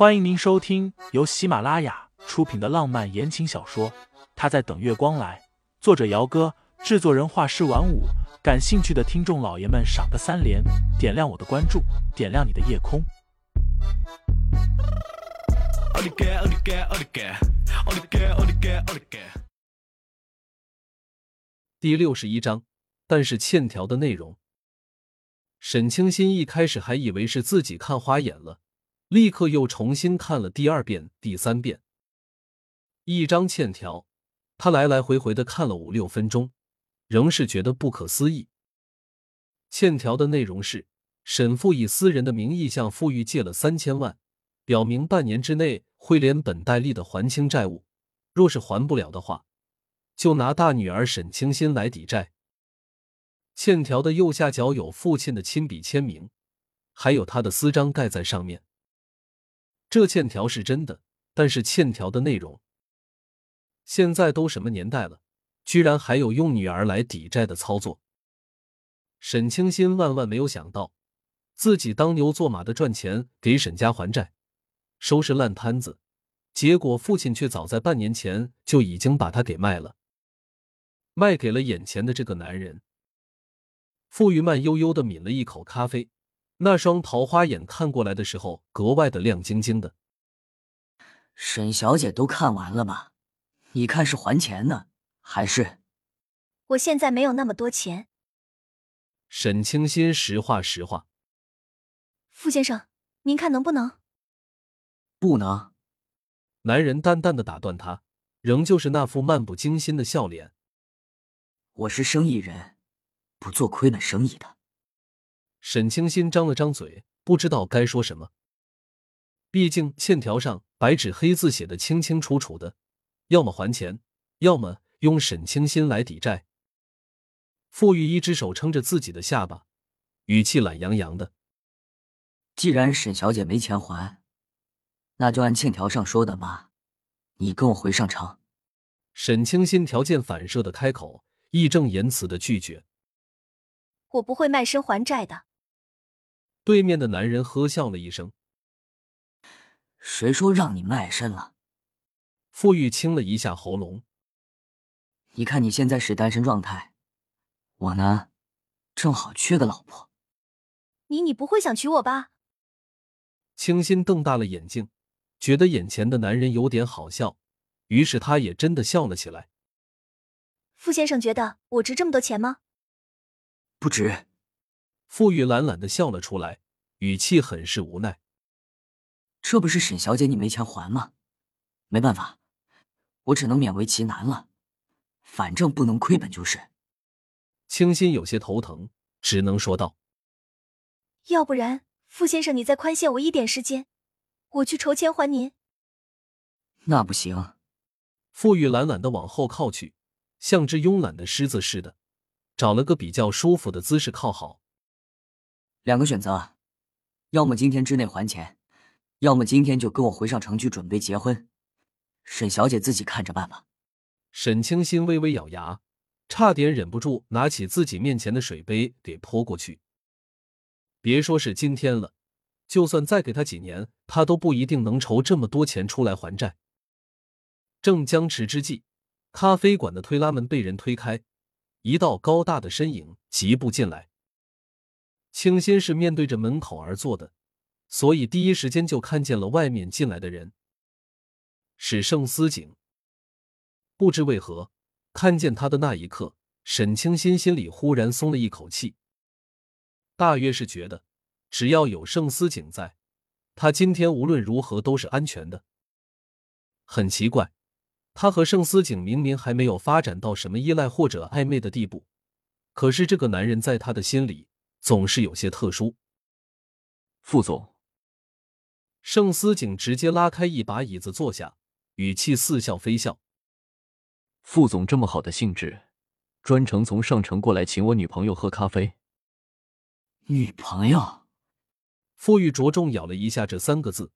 欢迎您收听由喜马拉雅出品的浪漫言情小说《他在等月光来》，作者：姚哥，制作人：画师晚舞。感兴趣的听众老爷们，赏个三连，点亮我的关注，点亮你的夜空。第六十一章，但是欠条的内容，沈清新一开始还以为是自己看花眼了。立刻又重新看了第二遍、第三遍。一张欠条，他来来回回的看了五六分钟，仍是觉得不可思议。欠条的内容是：沈父以私人的名义向富裕借了三千万，表明半年之内会连本带利的还清债务，若是还不了的话，就拿大女儿沈清心来抵债。欠条的右下角有父亲的亲笔签名，还有他的私章盖在上面。这欠条是真的，但是欠条的内容，现在都什么年代了，居然还有用女儿来抵债的操作。沈清心万万没有想到，自己当牛做马的赚钱给沈家还债，收拾烂摊子，结果父亲却早在半年前就已经把他给卖了，卖给了眼前的这个男人。傅玉曼悠悠的抿了一口咖啡。那双桃花眼看过来的时候，格外的亮晶晶的。沈小姐都看完了吗？你看是还钱呢，还是？我现在没有那么多钱。沈清心实话实话。傅先生，您看能不能？不能。男人淡淡的打断他，仍旧是那副漫不经心的笑脸。我是生意人，不做亏本生意的。沈清心张了张嘴，不知道该说什么。毕竟欠条上白纸黑字写的清清楚楚的，要么还钱，要么用沈清心来抵债。傅玉一只手撑着自己的下巴，语气懒洋洋的：“既然沈小姐没钱还，那就按欠条上说的吧，你跟我回上城。”沈清心条件反射的开口，义正言辞的拒绝：“我不会卖身还债的。”对面的男人呵笑了一声：“谁说让你卖身了？”傅玉清了一下喉咙：“你看你现在是单身状态，我呢，正好缺个老婆。你你不会想娶我吧？”清新瞪大了眼睛，觉得眼前的男人有点好笑，于是他也真的笑了起来。傅先生觉得我值这么多钱吗？不值。傅玉懒懒的笑了出来，语气很是无奈：“这不是沈小姐你没钱还吗？没办法，我只能勉为其难了。反正不能亏本就是。”清新有些头疼，只能说道：“要不然，傅先生你再宽限我一点时间，我去筹钱还您。”那不行。傅玉懒懒的往后靠去，像只慵懒的狮子似的，找了个比较舒服的姿势靠好。两个选择，要么今天之内还钱，要么今天就跟我回上城去准备结婚。沈小姐自己看着办吧。沈清心微微咬牙，差点忍不住拿起自己面前的水杯给泼过去。别说是今天了，就算再给他几年，他都不一定能筹这么多钱出来还债。正僵持之际，咖啡馆的推拉门被人推开，一道高大的身影疾步进来。清新是面对着门口而坐的，所以第一时间就看见了外面进来的人，是盛思景。不知为何，看见他的那一刻，沈清新心里忽然松了一口气。大约是觉得，只要有盛思景在，他今天无论如何都是安全的。很奇怪，他和盛思景明明还没有发展到什么依赖或者暧昧的地步，可是这个男人在他的心里。总是有些特殊。副总，盛思景直接拉开一把椅子坐下，语气似笑非笑。副总这么好的兴致，专程从上城过来请我女朋友喝咖啡。女朋友？傅玉着重咬了一下这三个字，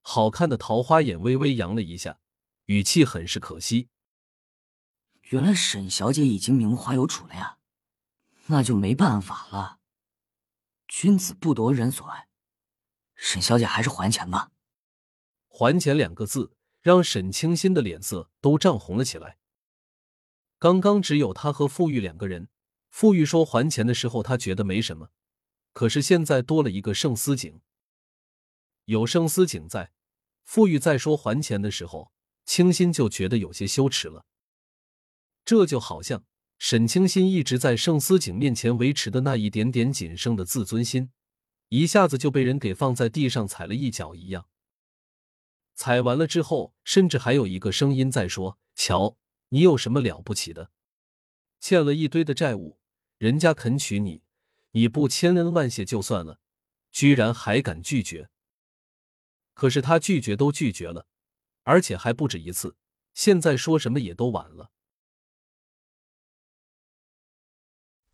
好看的桃花眼微微扬了一下，语气很是可惜。原来沈小姐已经名花有主了呀，那就没办法了。君子不夺人所爱，沈小姐还是还钱吧。还钱两个字让沈清新的脸色都涨红了起来。刚刚只有他和傅玉两个人，傅玉说还钱的时候他觉得没什么，可是现在多了一个盛思景，有盛思景在，傅玉在说还钱的时候，清新就觉得有些羞耻了。这就好像沈清新一直在盛思景面前维持的那一点点仅剩的自尊心，一下子就被人给放在地上踩了一脚一样。踩完了之后，甚至还有一个声音在说：“瞧。”你有什么了不起的？欠了一堆的债务，人家肯娶你，你不千恩万谢就算了，居然还敢拒绝。可是他拒绝都拒绝了，而且还不止一次，现在说什么也都晚了。